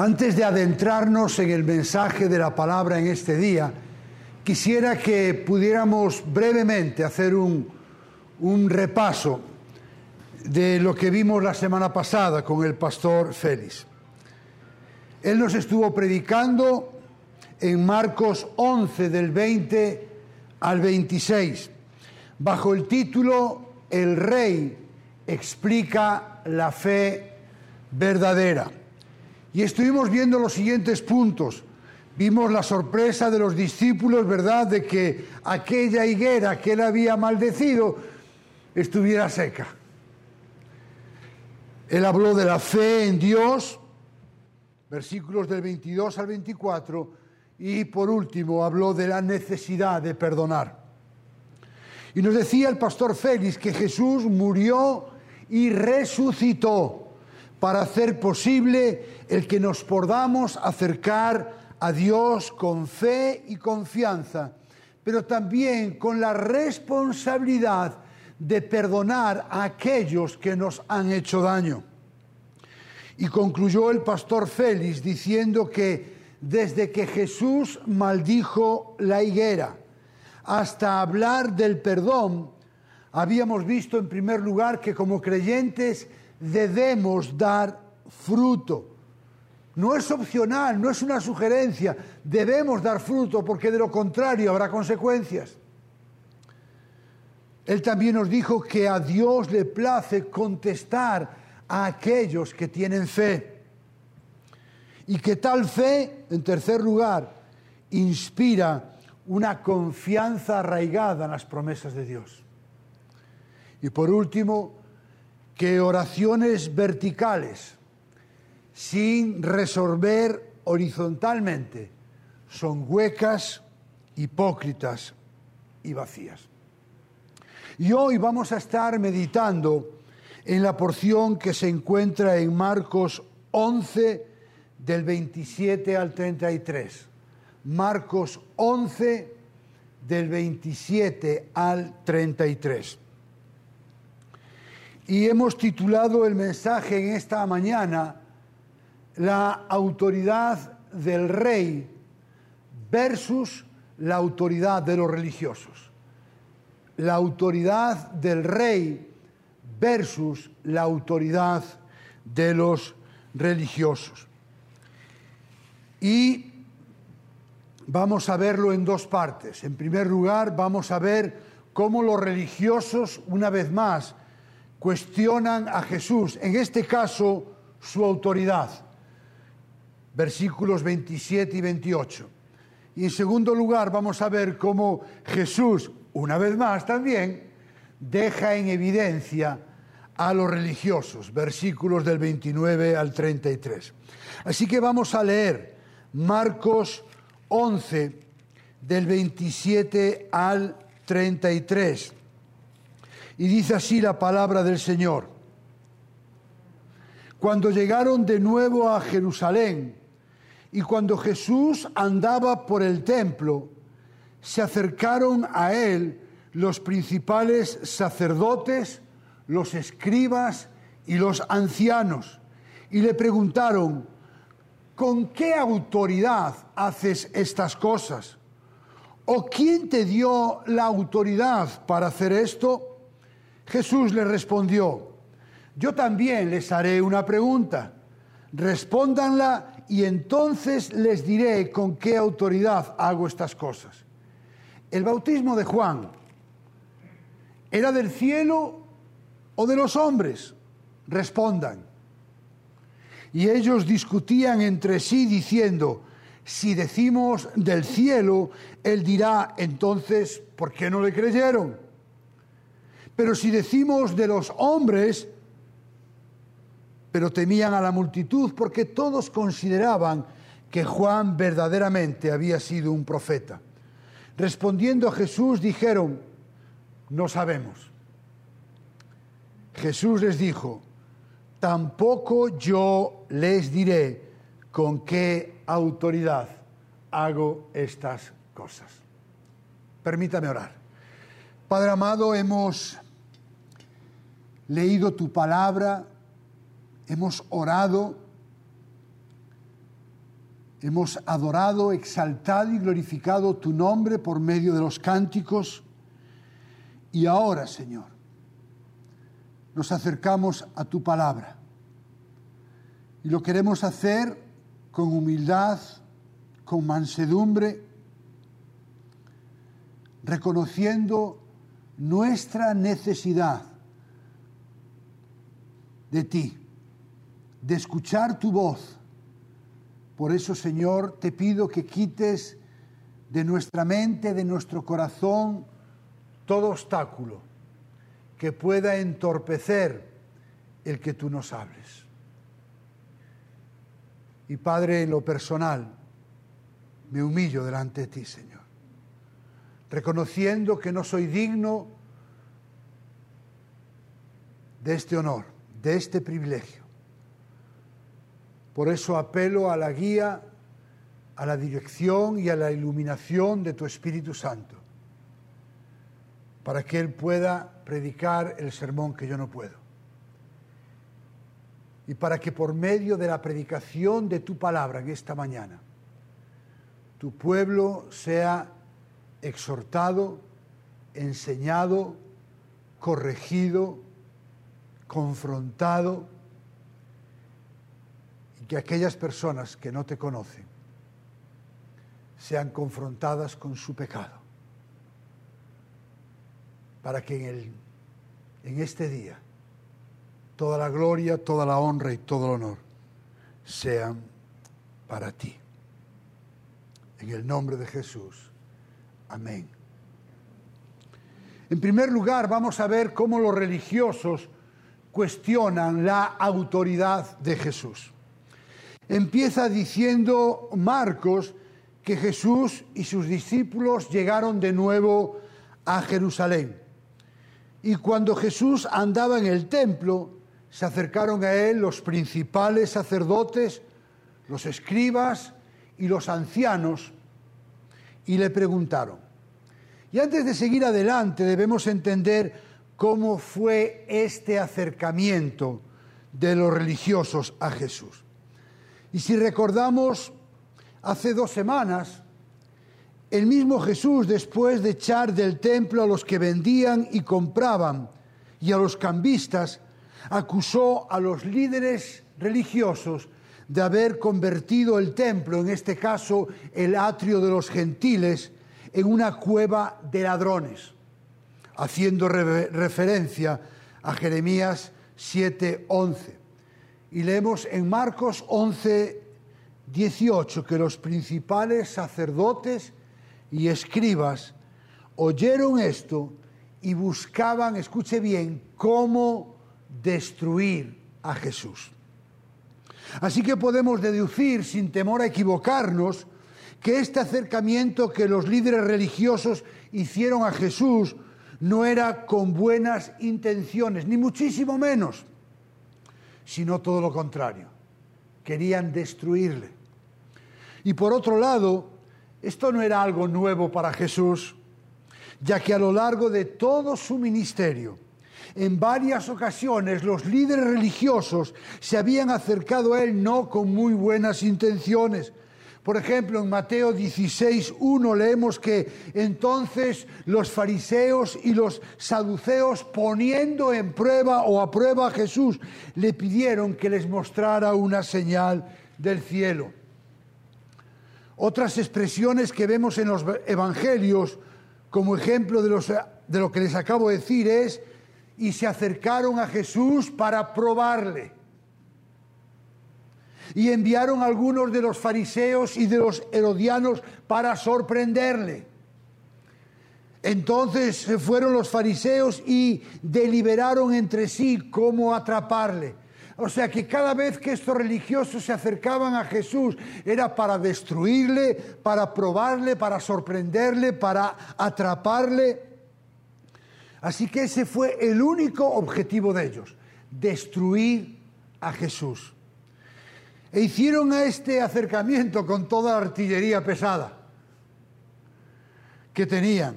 Antes de adentrarnos en el mensaje de la palabra en este día, quisiera que pudiéramos brevemente hacer un, un repaso de lo que vimos la semana pasada con el pastor Félix. Él nos estuvo predicando en Marcos 11 del 20 al 26, bajo el título El Rey explica la fe verdadera. Y estuvimos viendo los siguientes puntos. Vimos la sorpresa de los discípulos, ¿verdad?, de que aquella higuera que él había maldecido estuviera seca. Él habló de la fe en Dios, versículos del 22 al 24, y por último habló de la necesidad de perdonar. Y nos decía el pastor Félix que Jesús murió y resucitó para hacer posible el que nos podamos acercar a Dios con fe y confianza, pero también con la responsabilidad de perdonar a aquellos que nos han hecho daño. Y concluyó el pastor Félix diciendo que desde que Jesús maldijo la higuera hasta hablar del perdón, habíamos visto en primer lugar que como creyentes debemos dar fruto. No es opcional, no es una sugerencia, debemos dar fruto porque de lo contrario habrá consecuencias. Él también nos dijo que a Dios le place contestar a aquellos que tienen fe. Y que tal fe, en tercer lugar, inspira una confianza arraigada en las promesas de Dios. Y por último, que oraciones verticales, sin resolver horizontalmente, son huecas, hipócritas y vacías. Y hoy vamos a estar meditando en la porción que se encuentra en Marcos 11 del 27 al 33. Marcos 11 del 27 al 33. Y hemos titulado el mensaje en esta mañana La autoridad del rey versus la autoridad de los religiosos. La autoridad del rey versus la autoridad de los religiosos. Y vamos a verlo en dos partes. En primer lugar, vamos a ver cómo los religiosos, una vez más, cuestionan a Jesús, en este caso su autoridad. Versículos 27 y 28. Y en segundo lugar vamos a ver cómo Jesús, una vez más también, deja en evidencia a los religiosos, versículos del 29 al 33. Así que vamos a leer Marcos 11, del 27 al 33. Y dice así la palabra del Señor. Cuando llegaron de nuevo a Jerusalén y cuando Jesús andaba por el templo, se acercaron a él los principales sacerdotes, los escribas y los ancianos y le preguntaron, ¿con qué autoridad haces estas cosas? ¿O quién te dio la autoridad para hacer esto? Jesús le respondió, yo también les haré una pregunta, respóndanla y entonces les diré con qué autoridad hago estas cosas. El bautismo de Juan era del cielo o de los hombres. Respondan. Y ellos discutían entre sí diciendo, si decimos del cielo, él dirá, entonces, ¿por qué no le creyeron? Pero si decimos de los hombres, pero temían a la multitud porque todos consideraban que Juan verdaderamente había sido un profeta. Respondiendo a Jesús dijeron, no sabemos. Jesús les dijo, tampoco yo les diré con qué autoridad hago estas cosas. Permítame orar. Padre amado, hemos leído tu palabra, hemos orado Hemos adorado, exaltado y glorificado tu nombre por medio de los cánticos. Y ahora, Señor, nos acercamos a tu palabra. Y lo queremos hacer con humildad, con mansedumbre, reconociendo nuestra necesidad de ti, de escuchar tu voz. Por eso, Señor, te pido que quites de nuestra mente, de nuestro corazón, todo obstáculo que pueda entorpecer el que tú nos hables. Y Padre, en lo personal, me humillo delante de ti, Señor, reconociendo que no soy digno de este honor, de este privilegio. Por eso apelo a la guía, a la dirección y a la iluminación de tu Espíritu Santo, para que Él pueda predicar el sermón que yo no puedo. Y para que por medio de la predicación de tu palabra en esta mañana, tu pueblo sea exhortado, enseñado, corregido, confrontado, y que aquellas personas que no te conocen sean confrontadas con su pecado, para que en, el, en este día toda la gloria, toda la honra y todo el honor sean para ti. En el nombre de Jesús. Amén. En primer lugar, vamos a ver cómo los religiosos cuestionan la autoridad de Jesús. Empieza diciendo Marcos que Jesús y sus discípulos llegaron de nuevo a Jerusalén. Y cuando Jesús andaba en el templo, se acercaron a él los principales sacerdotes, los escribas y los ancianos, y le preguntaron. Y antes de seguir adelante debemos entender cómo fue este acercamiento de los religiosos a Jesús. Y si recordamos, hace dos semanas, el mismo Jesús, después de echar del templo a los que vendían y compraban y a los cambistas, acusó a los líderes religiosos de haber convertido el templo, en este caso el atrio de los gentiles, en una cueva de ladrones haciendo referencia a Jeremías 7:11. Y leemos en Marcos 11, 18 que los principales sacerdotes y escribas oyeron esto y buscaban, escuche bien, cómo destruir a Jesús. Así que podemos deducir, sin temor a equivocarnos, que este acercamiento que los líderes religiosos hicieron a Jesús no era con buenas intenciones, ni muchísimo menos, sino todo lo contrario. Querían destruirle. Y por otro lado, esto no era algo nuevo para Jesús, ya que a lo largo de todo su ministerio, en varias ocasiones los líderes religiosos se habían acercado a él no con muy buenas intenciones, por ejemplo, en Mateo 16, 1 leemos que entonces los fariseos y los saduceos, poniendo en prueba o a prueba a Jesús, le pidieron que les mostrara una señal del cielo. Otras expresiones que vemos en los evangelios, como ejemplo de, de lo que les acabo de decir, es, y se acercaron a Jesús para probarle y enviaron algunos de los fariseos y de los herodianos para sorprenderle. Entonces se fueron los fariseos y deliberaron entre sí cómo atraparle. O sea que cada vez que estos religiosos se acercaban a Jesús era para destruirle, para probarle, para sorprenderle, para atraparle. Así que ese fue el único objetivo de ellos, destruir a Jesús. E hicieron a este acercamiento con toda la artillería pesada que tenían.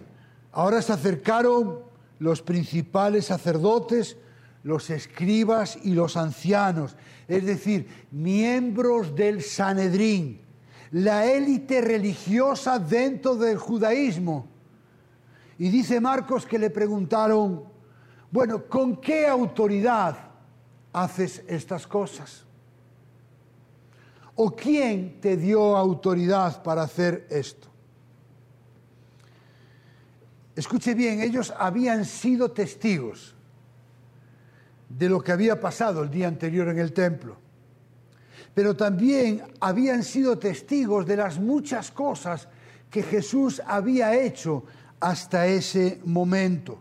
Ahora se acercaron los principales sacerdotes, los escribas y los ancianos, es decir, miembros del Sanedrín, la élite religiosa dentro del judaísmo. Y dice Marcos que le preguntaron, bueno, ¿con qué autoridad haces estas cosas? ¿O quién te dio autoridad para hacer esto? Escuche bien, ellos habían sido testigos de lo que había pasado el día anterior en el templo, pero también habían sido testigos de las muchas cosas que Jesús había hecho hasta ese momento.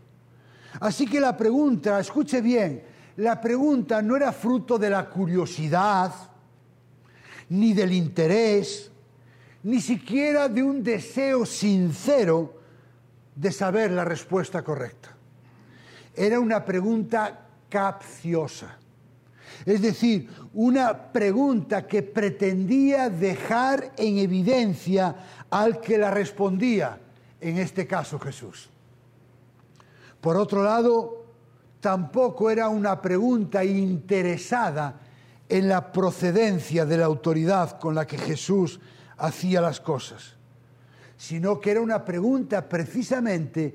Así que la pregunta, escuche bien, la pregunta no era fruto de la curiosidad, ni del interés, ni siquiera de un deseo sincero de saber la respuesta correcta. Era una pregunta capciosa. Es decir, una pregunta que pretendía dejar en evidencia al que la respondía, en este caso Jesús. Por otro lado, tampoco era una pregunta interesada en la procedencia de la autoridad con la que Jesús hacía las cosas sino que era una pregunta precisamente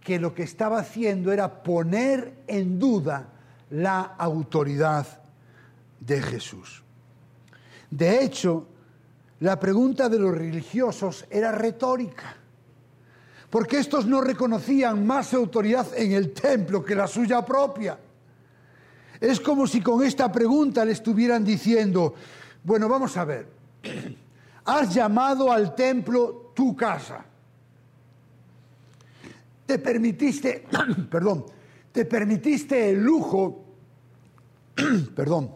que lo que estaba haciendo era poner en duda la autoridad de Jesús. De hecho, la pregunta de los religiosos era retórica, porque estos no reconocían más autoridad en el templo que la suya propia. Es como si con esta pregunta le estuvieran diciendo, bueno, vamos a ver, has llamado al templo tu casa. Te permitiste, perdón, te permitiste el lujo, perdón,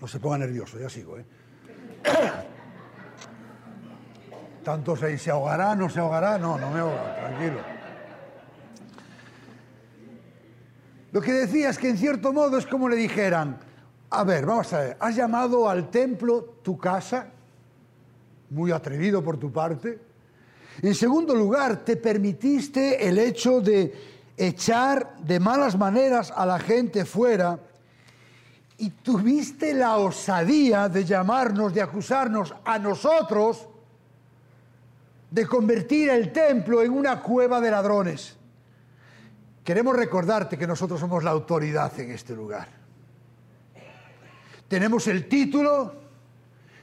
no se ponga nervioso, ya sigo, ¿eh? Tanto se, ahogará, no se ahogará, no, no me ahoga, tranquilo. Lo que decía es que en cierto modo es como le dijeran, a ver, vamos a ver, has llamado al templo tu casa, muy atrevido por tu parte. En segundo lugar, te permitiste el hecho de echar de malas maneras a la gente fuera y tuviste la osadía de llamarnos, de acusarnos a nosotros de convertir el templo en una cueva de ladrones. Queremos recordarte que nosotros somos la autoridad en este lugar. Tenemos el título,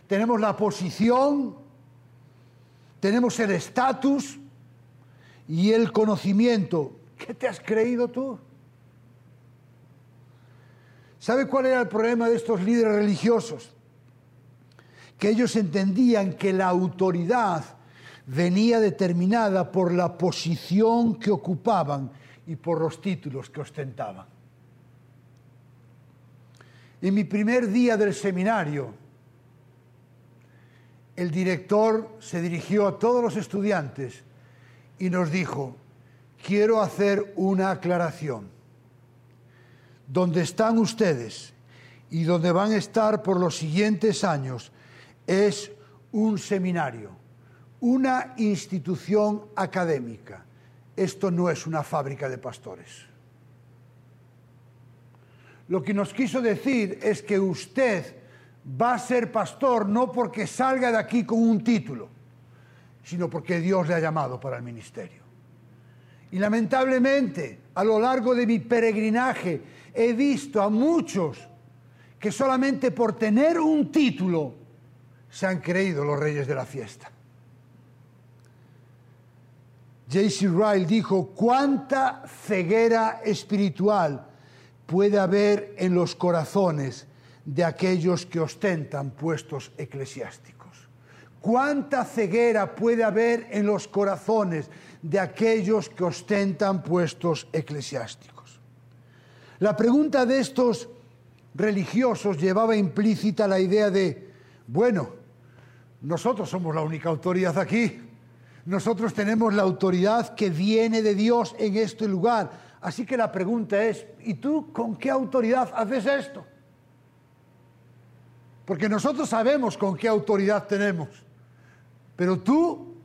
tenemos la posición, tenemos el estatus y el conocimiento. ¿Qué te has creído tú? ¿Sabe cuál era el problema de estos líderes religiosos? Que ellos entendían que la autoridad venía determinada por la posición que ocupaban y por los títulos que ostentaban. En mi primer día del seminario, el director se dirigió a todos los estudiantes y nos dijo, quiero hacer una aclaración. Donde están ustedes y donde van a estar por los siguientes años es un seminario, una institución académica. Esto no es una fábrica de pastores. Lo que nos quiso decir es que usted va a ser pastor no porque salga de aquí con un título, sino porque Dios le ha llamado para el ministerio. Y lamentablemente, a lo largo de mi peregrinaje, he visto a muchos que solamente por tener un título se han creído los reyes de la fiesta. J.C. Ryle dijo, cuánta ceguera espiritual puede haber en los corazones de aquellos que ostentan puestos eclesiásticos? ¿Cuánta ceguera puede haber en los corazones de aquellos que ostentan puestos eclesiásticos? La pregunta de estos religiosos llevaba implícita la idea de, bueno, nosotros somos la única autoridad aquí, nosotros tenemos la autoridad que viene de Dios en este lugar, Así que la pregunta es, ¿y tú con qué autoridad haces esto? Porque nosotros sabemos con qué autoridad tenemos. Pero tú,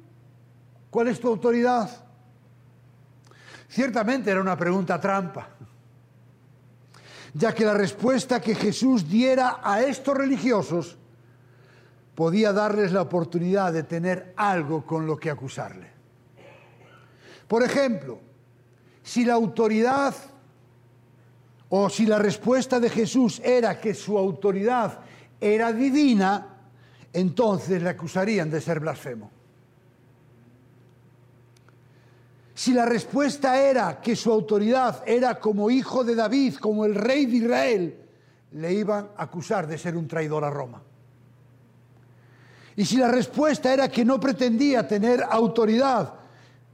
¿cuál es tu autoridad? Ciertamente era una pregunta trampa. ya que la respuesta que Jesús diera a estos religiosos podía darles la oportunidad de tener algo con lo que acusarle. Por ejemplo, si la autoridad o si la respuesta de Jesús era que su autoridad era divina, entonces le acusarían de ser blasfemo. Si la respuesta era que su autoridad era como hijo de David, como el rey de Israel, le iban a acusar de ser un traidor a Roma. Y si la respuesta era que no pretendía tener autoridad,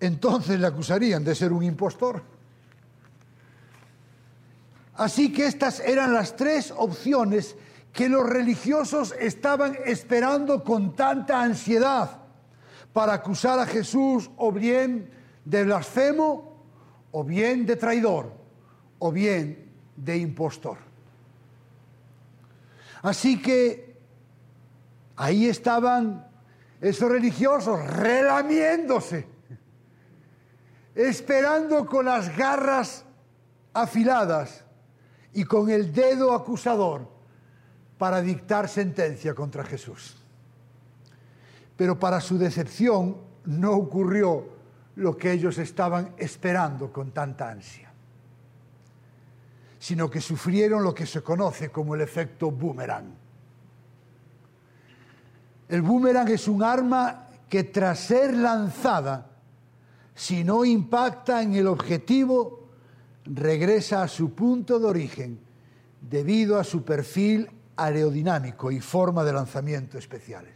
entonces le acusarían de ser un impostor. Así que estas eran las tres opciones que los religiosos estaban esperando con tanta ansiedad para acusar a Jesús o bien de blasfemo, o bien de traidor, o bien de impostor. Así que ahí estaban esos religiosos relamiéndose, esperando con las garras afiladas y con el dedo acusador para dictar sentencia contra Jesús. Pero para su decepción no ocurrió lo que ellos estaban esperando con tanta ansia, sino que sufrieron lo que se conoce como el efecto boomerang. El boomerang es un arma que tras ser lanzada, si no impacta en el objetivo, regresa a su punto de origen debido a su perfil aerodinámico y forma de lanzamiento especiales.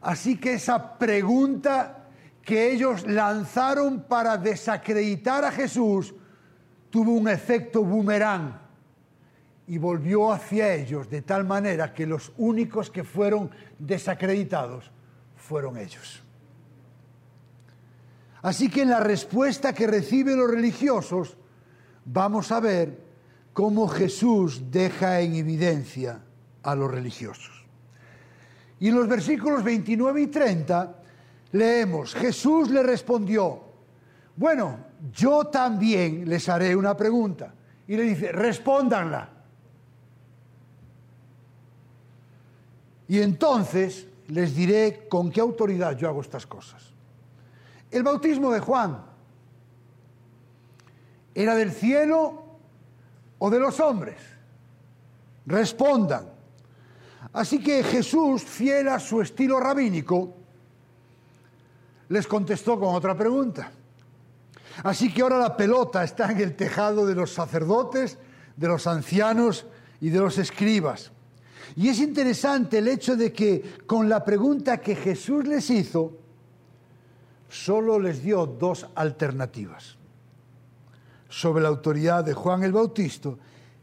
Así que esa pregunta que ellos lanzaron para desacreditar a Jesús tuvo un efecto boomerang y volvió hacia ellos de tal manera que los únicos que fueron desacreditados fueron ellos. Así que en la respuesta que reciben los religiosos vamos a ver cómo Jesús deja en evidencia a los religiosos. Y en los versículos 29 y 30 leemos, Jesús le respondió, bueno, yo también les haré una pregunta. Y le dice, respóndanla. Y entonces les diré con qué autoridad yo hago estas cosas. El bautismo de Juan era del cielo o de los hombres. Respondan. Así que Jesús, fiel a su estilo rabínico, les contestó con otra pregunta. Así que ahora la pelota está en el tejado de los sacerdotes, de los ancianos y de los escribas. Y es interesante el hecho de que con la pregunta que Jesús les hizo, solo les dio dos alternativas. Sobre la autoridad de Juan el Bautista,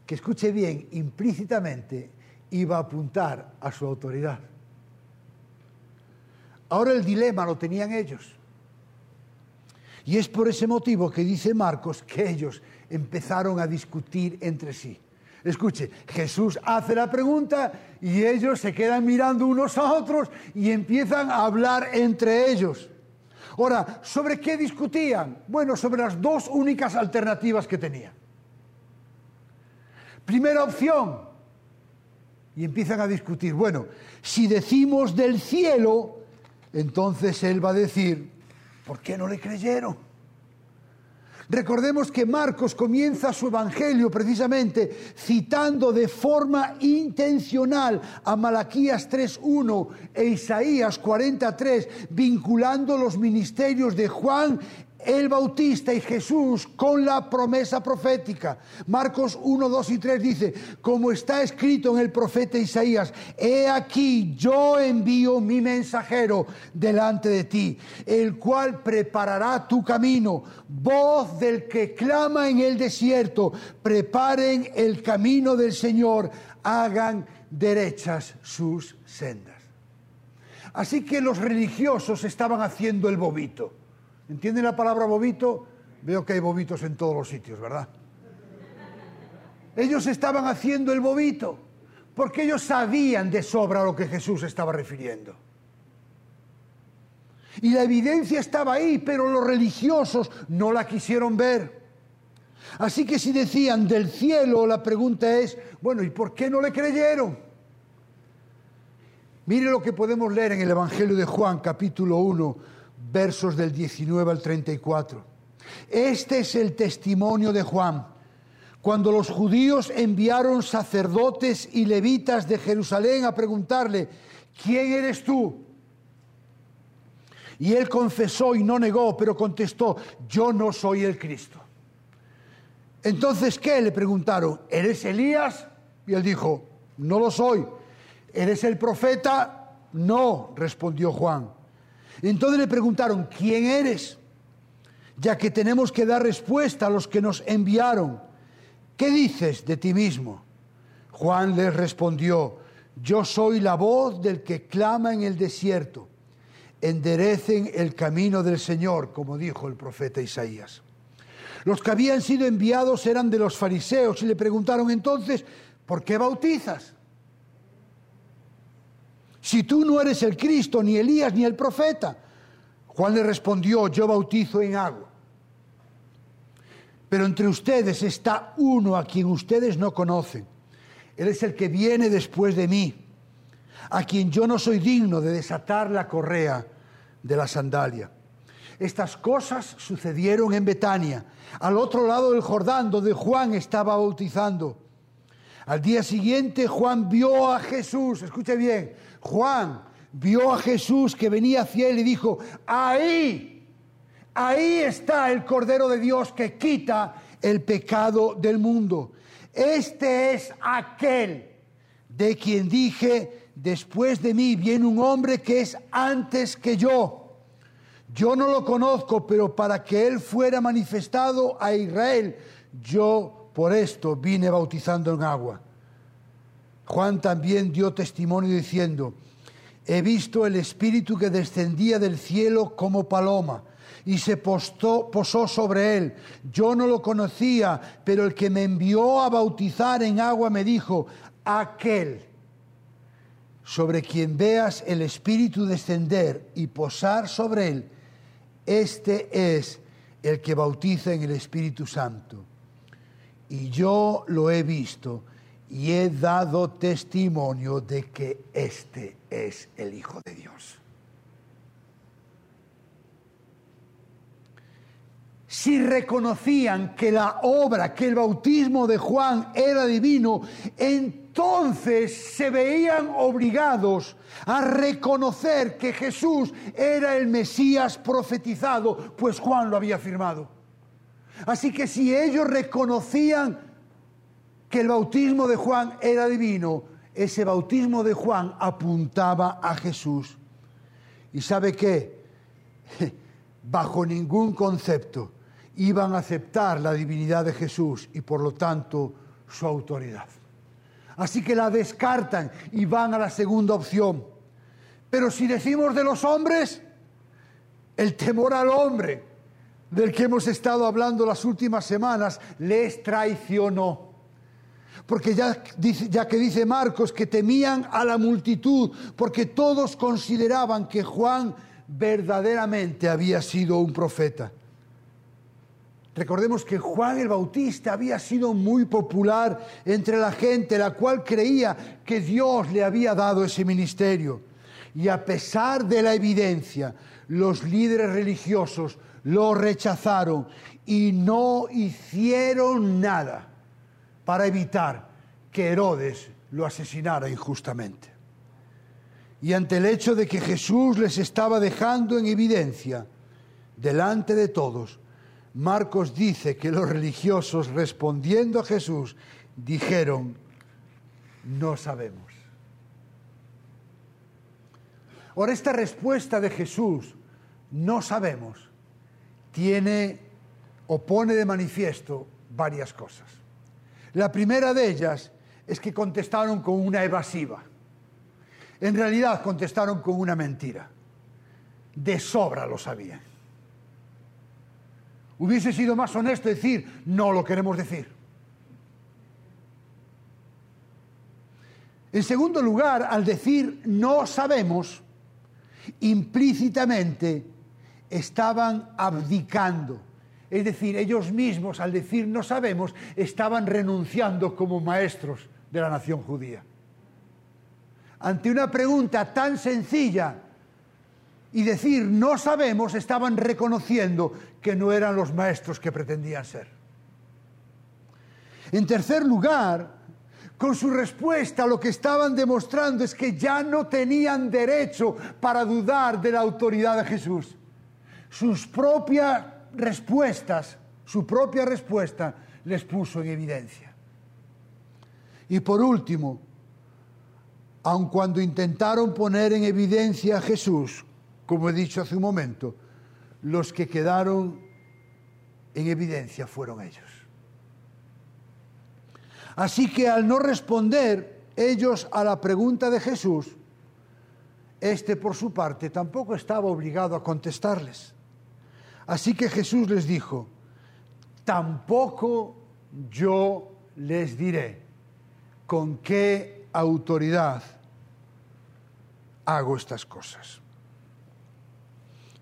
que escuche bien, implícitamente iba a apuntar a su autoridad. Ahora el dilema lo tenían ellos. Y es por ese motivo que dice Marcos que ellos empezaron a discutir entre sí. Escuche, Jesús hace la pregunta y ellos se quedan mirando unos a otros y empiezan a hablar entre ellos. Ahora, ¿sobre qué discutían? Bueno, sobre las dos únicas alternativas que tenían. Primera opción, y empiezan a discutir, bueno, si decimos del cielo, entonces él va a decir, ¿por qué no le creyeron? Recordemos que Marcos comienza su evangelio precisamente citando de forma intencional a Malaquías 3.1 e Isaías 43, vinculando los ministerios de Juan el Bautista y Jesús con la promesa profética. Marcos 1, 2 y 3 dice, como está escrito en el profeta Isaías, he aquí yo envío mi mensajero delante de ti, el cual preparará tu camino, voz del que clama en el desierto, preparen el camino del Señor, hagan derechas sus sendas. Así que los religiosos estaban haciendo el bobito ¿Entienden la palabra bobito? Veo que hay bobitos en todos los sitios, ¿verdad? Ellos estaban haciendo el bobito, porque ellos sabían de sobra a lo que Jesús estaba refiriendo. Y la evidencia estaba ahí, pero los religiosos no la quisieron ver. Así que si decían del cielo, la pregunta es, bueno, ¿y por qué no le creyeron? Mire lo que podemos leer en el Evangelio de Juan, capítulo 1, versos del 19 al 34. Este es el testimonio de Juan. Cuando los judíos enviaron sacerdotes y levitas de Jerusalén a preguntarle, ¿quién eres tú? Y él confesó y no negó, pero contestó, yo no soy el Cristo. Entonces, ¿qué? Le preguntaron, ¿eres Elías? Y él dijo, no lo soy. ¿Eres el profeta? No, respondió Juan. Entonces le preguntaron, ¿quién eres? Ya que tenemos que dar respuesta a los que nos enviaron. ¿Qué dices de ti mismo? Juan les respondió, yo soy la voz del que clama en el desierto. Enderecen el camino del Señor, como dijo el profeta Isaías. Los que habían sido enviados eran de los fariseos y le preguntaron entonces, ¿por qué bautizas? Si tú no eres el Cristo, ni Elías, ni el profeta. Juan le respondió, yo bautizo en agua. Pero entre ustedes está uno a quien ustedes no conocen. Él es el que viene después de mí, a quien yo no soy digno de desatar la correa de la sandalia. Estas cosas sucedieron en Betania, al otro lado del Jordán, donde Juan estaba bautizando. Al día siguiente Juan vio a Jesús, escuche bien, Juan vio a Jesús que venía hacia él y dijo, ahí, ahí está el Cordero de Dios que quita el pecado del mundo. Este es aquel de quien dije, después de mí viene un hombre que es antes que yo. Yo no lo conozco, pero para que él fuera manifestado a Israel, yo por esto vine bautizando en agua. Juan también dio testimonio diciendo, he visto el Espíritu que descendía del cielo como paloma y se posó sobre él. Yo no lo conocía, pero el que me envió a bautizar en agua me dijo, aquel sobre quien veas el Espíritu descender y posar sobre él, este es el que bautiza en el Espíritu Santo. Y yo lo he visto y he dado testimonio de que este es el Hijo de Dios. Si reconocían que la obra, que el bautismo de Juan era divino, entonces se veían obligados a reconocer que Jesús era el Mesías profetizado, pues Juan lo había afirmado. Así que si ellos reconocían que el bautismo de Juan era divino, ese bautismo de Juan apuntaba a Jesús. ¿Y sabe qué? Bajo ningún concepto iban a aceptar la divinidad de Jesús y por lo tanto su autoridad. Así que la descartan y van a la segunda opción. Pero si decimos de los hombres, el temor al hombre del que hemos estado hablando las últimas semanas les traicionó. Porque ya, ya que dice Marcos que temían a la multitud, porque todos consideraban que Juan verdaderamente había sido un profeta. Recordemos que Juan el Bautista había sido muy popular entre la gente, la cual creía que Dios le había dado ese ministerio. Y a pesar de la evidencia, los líderes religiosos lo rechazaron y no hicieron nada para evitar que Herodes lo asesinara injustamente. Y ante el hecho de que Jesús les estaba dejando en evidencia delante de todos, Marcos dice que los religiosos respondiendo a Jesús dijeron, no sabemos. Ahora esta respuesta de Jesús, no sabemos, tiene o pone de manifiesto varias cosas. La primera de ellas es que contestaron con una evasiva. En realidad contestaron con una mentira. De sobra lo sabían. Hubiese sido más honesto decir, no lo queremos decir. En segundo lugar, al decir no sabemos, implícitamente estaban abdicando, Es decir, ellos mismos al decir no sabemos estaban renunciando como maestros de la nación judía. Ante una pregunta tan sencilla y decir no sabemos estaban reconociendo que no eran los maestros que pretendían ser. En tercer lugar, con su respuesta lo que estaban demostrando es que ya no tenían derecho para dudar de la autoridad de Jesús. Sus propias respuestas, su propia respuesta les puso en evidencia. Y por último, aun cuando intentaron poner en evidencia a Jesús, como he dicho hace un momento, los que quedaron en evidencia fueron ellos. Así que al no responder ellos a la pregunta de Jesús, este por su parte tampoco estaba obligado a contestarles. Así que Jesús les dijo, tampoco yo les diré con qué autoridad hago estas cosas.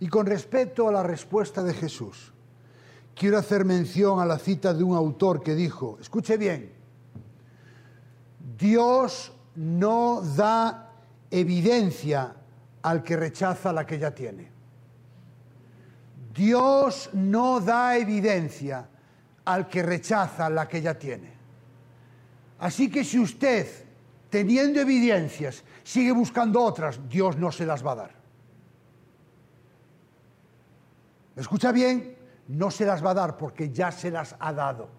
Y con respecto a la respuesta de Jesús, quiero hacer mención a la cita de un autor que dijo, escuche bien, Dios no da evidencia al que rechaza la que ya tiene. Dios no da evidencia al que rechaza la que ya tiene. Así que si usted, teniendo evidencias, sigue buscando otras, Dios no se las va a dar. ¿Me escucha bien? No se las va a dar porque ya se las ha dado.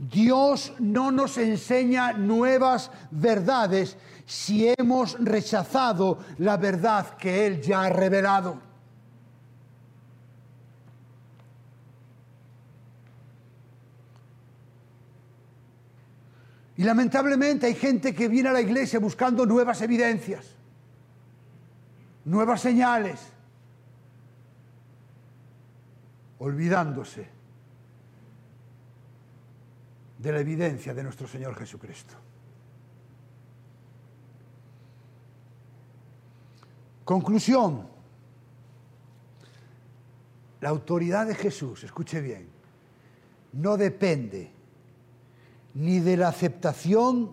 Dios no nos enseña nuevas verdades si hemos rechazado la verdad que Él ya ha revelado. Y lamentablemente hay gente que viene a la iglesia buscando nuevas evidencias, nuevas señales, olvidándose de la evidencia de nuestro Señor Jesucristo. Conclusión. La autoridad de Jesús, escuche bien, no depende ni de la aceptación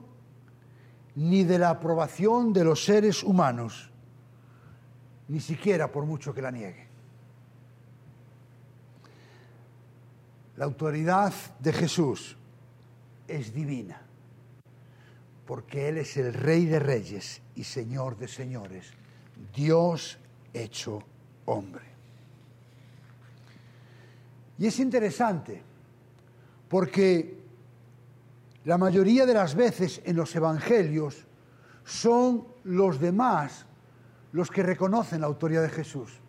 ni de la aprobación de los seres humanos, ni siquiera por mucho que la niegue. La autoridad de Jesús es divina, porque Él es el Rey de Reyes y Señor de Señores, Dios hecho hombre. Y es interesante, porque la mayoría de las veces en los evangelios son los demás los que reconocen la autoridad de Jesús.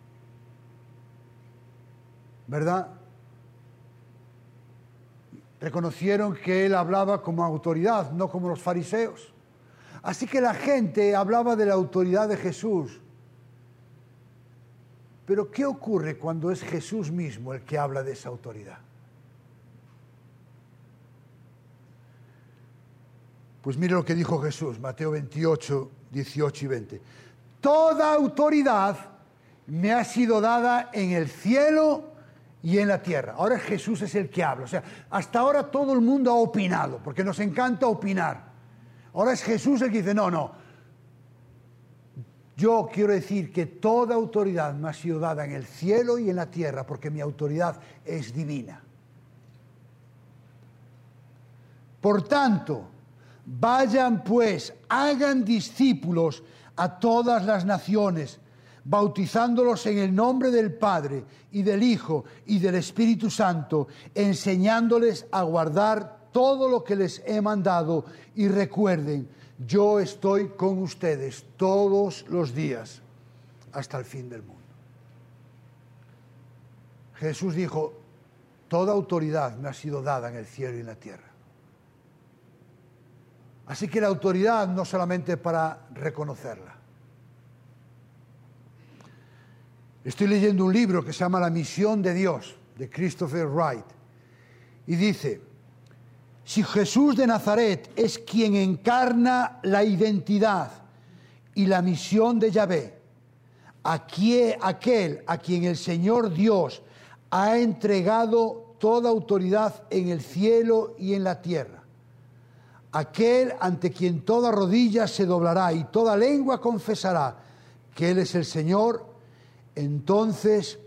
¿Verdad? Reconocieron que él hablaba como autoridad, no como los fariseos. Así que la gente hablaba de la autoridad de Jesús. Pero ¿qué ocurre cuando es Jesús mismo el que habla de esa autoridad? Pues mire lo que dijo Jesús, Mateo 28, 18 y 20. Toda autoridad me ha sido dada en el cielo y en la tierra. Ahora Jesús es el que habla. O sea, hasta ahora todo el mundo ha opinado, porque nos encanta opinar. Ahora es Jesús el que dice, no, no. Yo quiero decir que toda autoridad me ha sido dada en el cielo y en la tierra, porque mi autoridad es divina. Por tanto, vayan pues, hagan discípulos a todas las naciones bautizándolos en el nombre del Padre y del Hijo y del Espíritu Santo, enseñándoles a guardar todo lo que les he mandado y recuerden, yo estoy con ustedes todos los días hasta el fin del mundo. Jesús dijo, toda autoridad me ha sido dada en el cielo y en la tierra. Así que la autoridad no solamente para reconocerla, Estoy leyendo un libro que se llama La misión de Dios, de Christopher Wright, y dice, si Jesús de Nazaret es quien encarna la identidad y la misión de Yahvé, aquel a quien el Señor Dios ha entregado toda autoridad en el cielo y en la tierra. Aquel ante quien toda rodilla se doblará y toda lengua confesará que Él es el Señor, entonces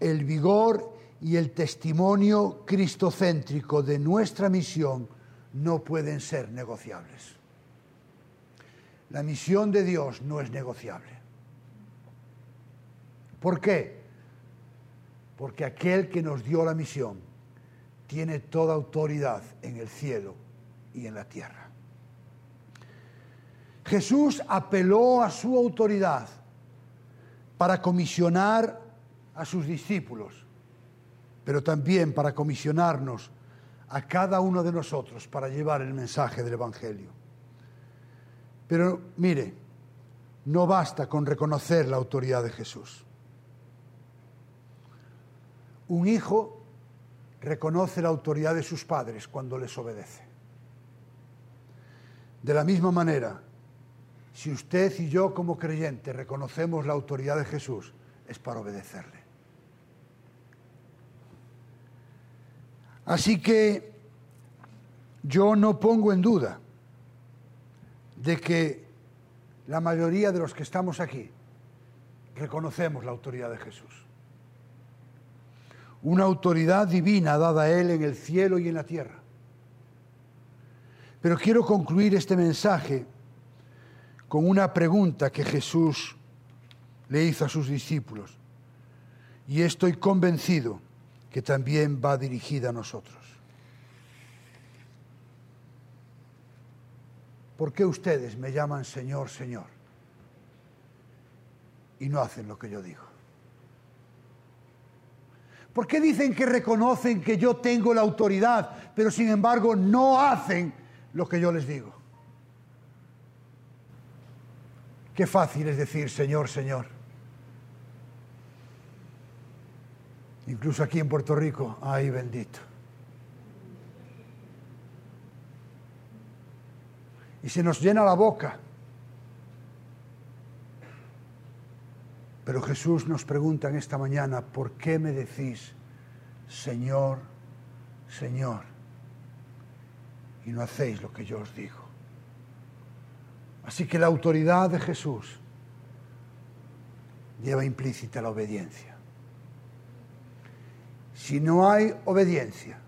el vigor y el testimonio cristocéntrico de nuestra misión no pueden ser negociables. La misión de Dios no es negociable. ¿Por qué? Porque aquel que nos dio la misión tiene toda autoridad en el cielo y en la tierra. Jesús apeló a su autoridad para comisionar a sus discípulos, pero también para comisionarnos a cada uno de nosotros para llevar el mensaje del Evangelio. Pero mire, no basta con reconocer la autoridad de Jesús. Un hijo reconoce la autoridad de sus padres cuando les obedece. De la misma manera, si usted y yo como creyentes reconocemos la autoridad de Jesús, es para obedecerle. Así que yo no pongo en duda de que la mayoría de los que estamos aquí reconocemos la autoridad de Jesús. Una autoridad divina dada a Él en el cielo y en la tierra. Pero quiero concluir este mensaje con una pregunta que Jesús le hizo a sus discípulos. Y estoy convencido que también va dirigida a nosotros. ¿Por qué ustedes me llaman Señor, Señor? Y no hacen lo que yo digo. ¿Por qué dicen que reconocen que yo tengo la autoridad, pero sin embargo no hacen lo que yo les digo? Qué fácil es decir Señor, Señor. Incluso aquí en Puerto Rico, ay bendito. y se nos llena la boca. Pero Jesús nos pregunta en esta mañana, ¿por qué me decís, Señor, Señor, y no hacéis lo que yo os digo? Así que la autoridad de Jesús lleva implícita la obediencia. Si no hay obediencia,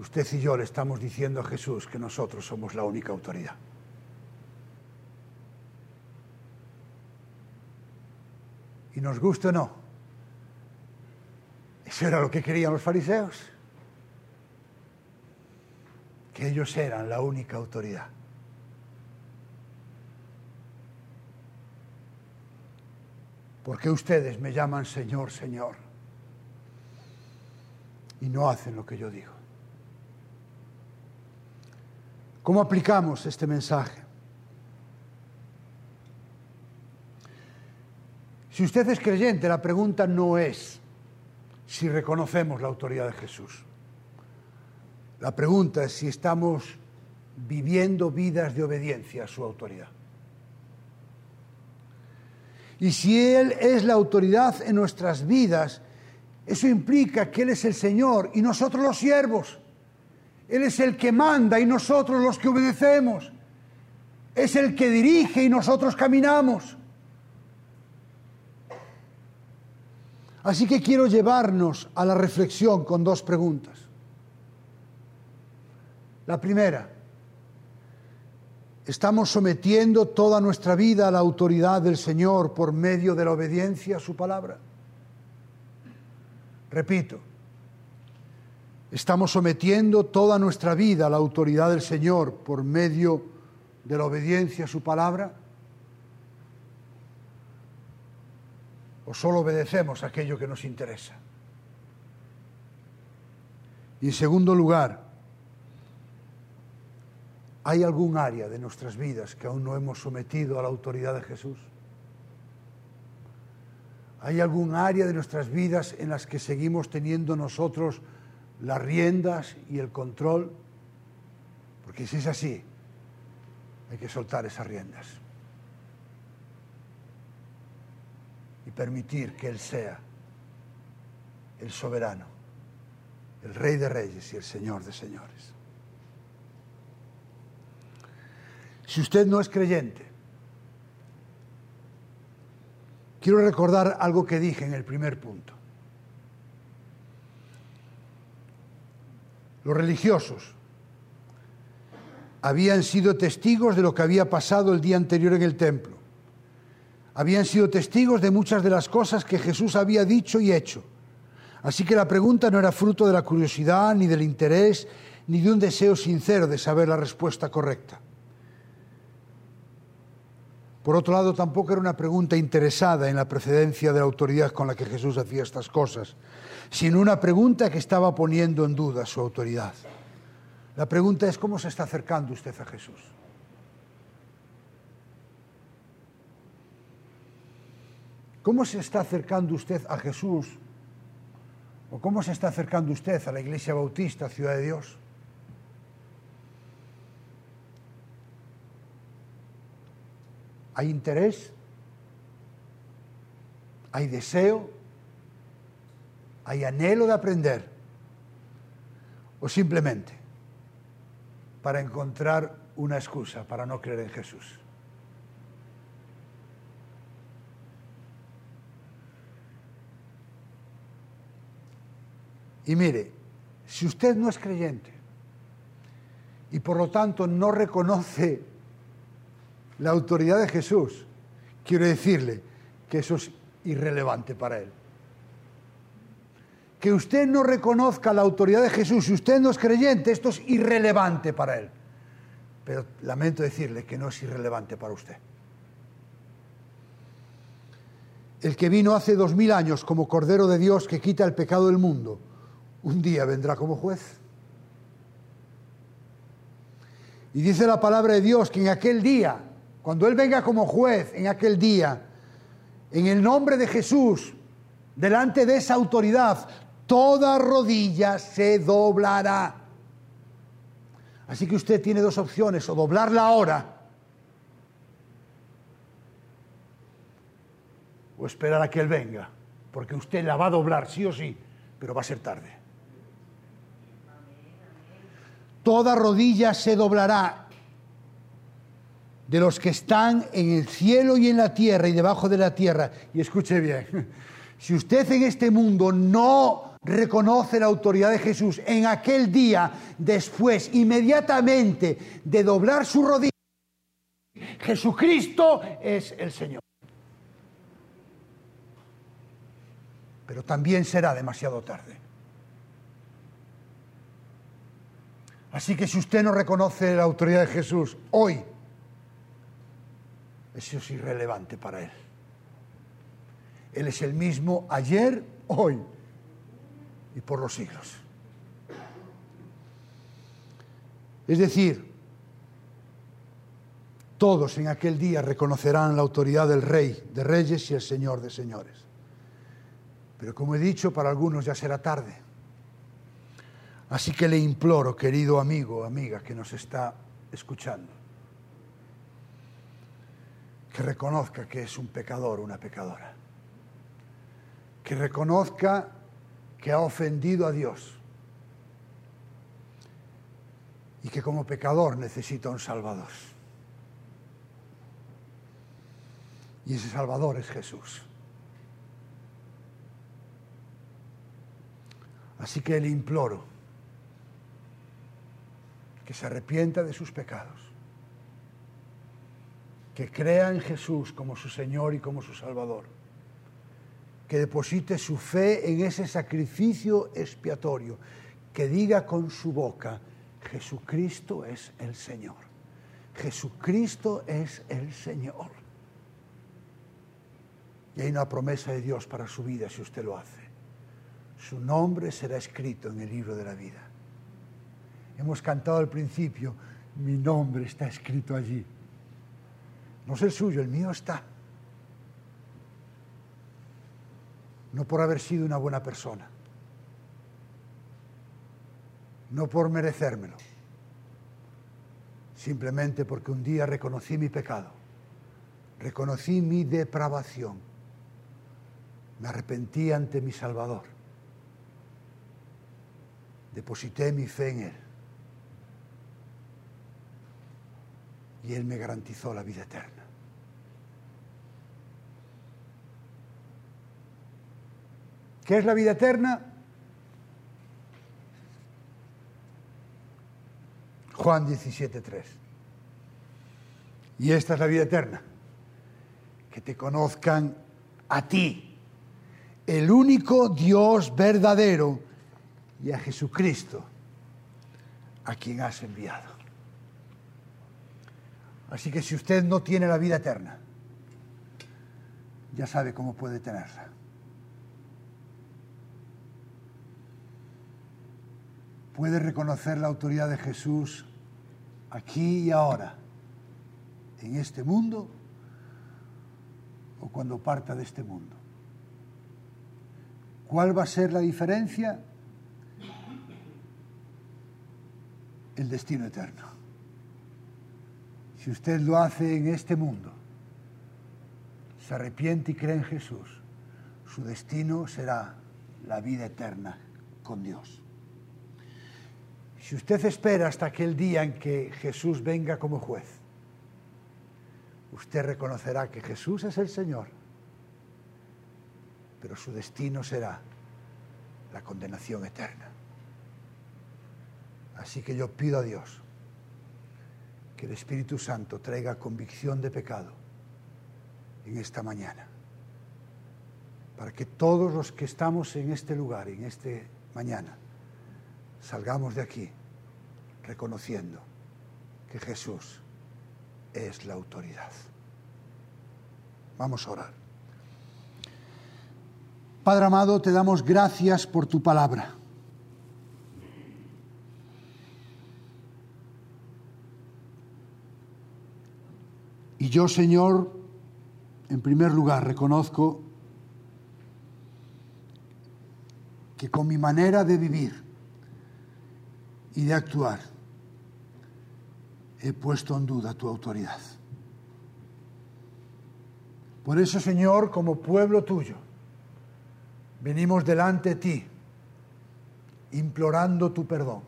Usted y yo le estamos diciendo a Jesús que nosotros somos la única autoridad. Y nos guste o no, eso era lo que querían los fariseos, que ellos eran la única autoridad. ¿Por qué ustedes me llaman Señor, Señor? Y no hacen lo que yo digo. ¿Cómo aplicamos este mensaje? Si usted es creyente, la pregunta no es si reconocemos la autoridad de Jesús. La pregunta es si estamos viviendo vidas de obediencia a su autoridad. Y si Él es la autoridad en nuestras vidas, eso implica que Él es el Señor y nosotros los siervos. Él es el que manda y nosotros los que obedecemos. Es el que dirige y nosotros caminamos. Así que quiero llevarnos a la reflexión con dos preguntas. La primera, ¿estamos sometiendo toda nuestra vida a la autoridad del Señor por medio de la obediencia a su palabra? Repito, Estamos sometiendo toda nuestra vida a la autoridad del Señor por medio de la obediencia a su palabra. ¿O solo obedecemos aquello que nos interesa? Y en segundo lugar, ¿hay algún área de nuestras vidas que aún no hemos sometido a la autoridad de Jesús? ¿Hay algún área de nuestras vidas en las que seguimos teniendo nosotros las riendas y el control, porque si es así, hay que soltar esas riendas. permitir que Él sea el soberano, el rey de reyes y el señor de señores. Si usted no es creyente, quiero recordar algo que dije en el primer punto. Los religiosos habían sido testigos de lo que había pasado el día anterior en el templo. Habían sido testigos de muchas de las cosas que Jesús había dicho y hecho. Así que la pregunta no era fruto de la curiosidad, ni del interés, ni de un deseo sincero de saber la respuesta correcta. Por otro lado, tampoco era una pregunta interesada en la precedencia de la autoridad con la que Jesús hacía estas cosas, sino una pregunta que estaba poniendo en duda su autoridad. La pregunta es, ¿cómo se está acercando usted a Jesús? ¿Cómo se está acercando usted a Jesús? ¿O cómo se está acercando usted a la Iglesia Bautista, Ciudad de Dios? ¿Hay interés? ¿Hay deseo? ¿Hay anhelo de aprender? ¿O simplemente para encontrar una excusa para no creer en Jesús. Y mire, si usted no es creyente y por lo tanto no reconoce la autoridad de Jesús, quiero decirle que eso es irrelevante para él que usted no reconozca la autoridad de Jesús, si usted no es creyente, esto es irrelevante para él. Pero lamento decirle que no es irrelevante para usted. El que vino hace dos mil años como Cordero de Dios que quita el pecado del mundo, un día vendrá como juez. Y dice la palabra de Dios que en aquel día, cuando Él venga como juez, en aquel día, en el nombre de Jesús, delante de esa autoridad, toda rodilla se doblará. Así que usted tiene dos opciones, o doblarla ahora, o esperar a que Él venga, porque usted la va a doblar sí o sí, pero va a ser tarde. Toda rodilla se doblará de los que están en el cielo y en la tierra y debajo de la tierra. Y escuche bien, si usted en este mundo no reconoce la autoridad de Jesús en aquel día, después, inmediatamente de doblar su rodilla, Jesucristo es el Señor. Pero también será demasiado tarde. Así que si usted no reconoce la autoridad de Jesús hoy, eso es irrelevante para Él. Él es el mismo ayer, hoy y por los siglos. Es decir, todos en aquel día reconocerán la autoridad del Rey de Reyes y el Señor de Señores. Pero como he dicho, para algunos ya será tarde. Así que le imploro, querido amigo, amiga que nos está escuchando, que reconozca que es un pecador, una pecadora. Que reconozca que ha ofendido a Dios y que como pecador necesita un Salvador. Y ese Salvador es Jesús. Así que le imploro que se arrepienta de sus pecados, que crea en Jesús como su Señor y como su Salvador que deposite su fe en ese sacrificio expiatorio, que diga con su boca, Jesucristo es el Señor. Jesucristo es el Señor. Y hay una promesa de Dios para su vida si usted lo hace. Su nombre será escrito en el libro de la vida. Hemos cantado al principio, mi nombre está escrito allí. No es el suyo, el mío está. no por haber sido una buena persona, no por merecérmelo, simplemente porque un día reconocí mi pecado, reconocí mi depravación, Me arrepentí ante mi Salvador. Deposité mi fe en Él. Y Él me garantizó la vida eterna. ¿Qué es la vida eterna? Juan 17.3. Y esta es la vida eterna. Que te conozcan a ti, el único Dios verdadero, y a Jesucristo, a quien has enviado. Así que si usted no tiene la vida eterna, ya sabe cómo puede tenerla. Puede reconocer la autoridad de Jesús aquí y ahora, en este mundo o cuando parta de este mundo. ¿Cuál va a ser la diferencia? El destino eterno. Si usted lo hace en este mundo, se arrepiente y cree en Jesús, su destino será la vida eterna con Dios. Si usted espera hasta aquel día en que Jesús venga como juez, usted reconocerá que Jesús es el Señor, pero su destino será la condenación eterna. Así que yo pido a Dios que el Espíritu Santo traiga convicción de pecado en esta mañana, para que todos los que estamos en este lugar, en esta mañana, salgamos de aquí reconociendo que Jesús es la autoridad. Vamos a orar. Padre amado, te damos gracias por tu palabra. Y yo, Señor, en primer lugar reconozco que con mi manera de vivir y de actuar he puesto en duda tu autoridad. Por eso, Señor, como pueblo tuyo, venimos delante de ti, implorando tu perdón,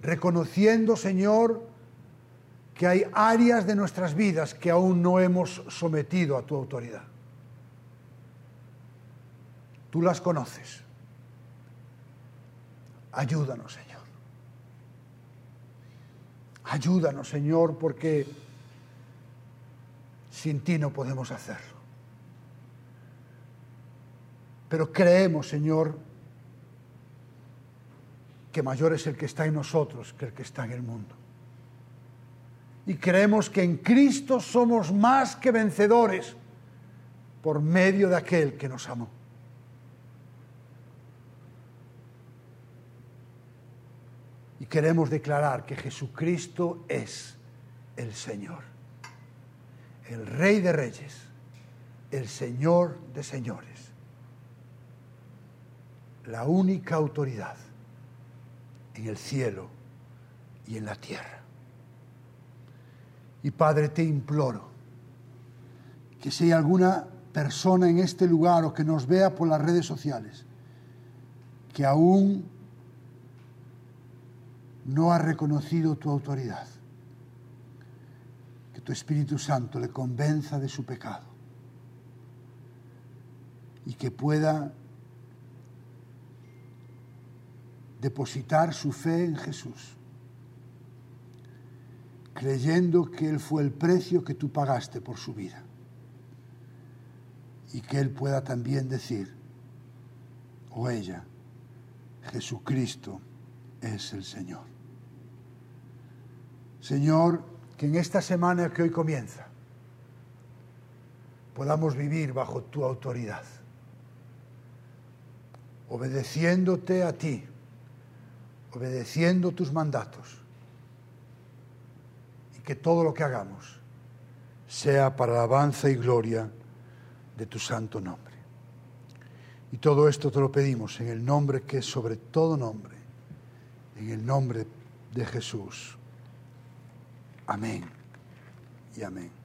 reconociendo, Señor, que hay áreas de nuestras vidas que aún no hemos sometido a tu autoridad. Tú las conoces. Ayúdanos, Señor. Ayúdanos, Señor, porque sin ti no podemos hacerlo. Pero creemos, Señor, que mayor es el que está en nosotros que el que está en el mundo. Y creemos que en Cristo somos más que vencedores por medio de aquel que nos amó. Queremos declarar que Jesucristo es el Señor, el Rey de Reyes, el Señor de Señores, la única autoridad en el cielo y en la tierra. Y Padre, te imploro que si hay alguna persona en este lugar o que nos vea por las redes sociales, que aún no ha reconocido tu autoridad. Que tu Espíritu Santo le convenza de su pecado y que pueda depositar su fe en Jesús, creyendo que Él fue el precio que tú pagaste por su vida y que Él pueda también decir, o ella, Jesucristo es el Señor. Señor, que en esta semana que hoy comienza podamos vivir bajo tu autoridad, obedeciéndote a ti, obedeciendo tus mandatos, y que todo lo que hagamos sea para la alabanza y gloria de tu santo nombre. Y todo esto te lo pedimos en el nombre que es sobre todo nombre, en el nombre de Jesús. Amén y amén.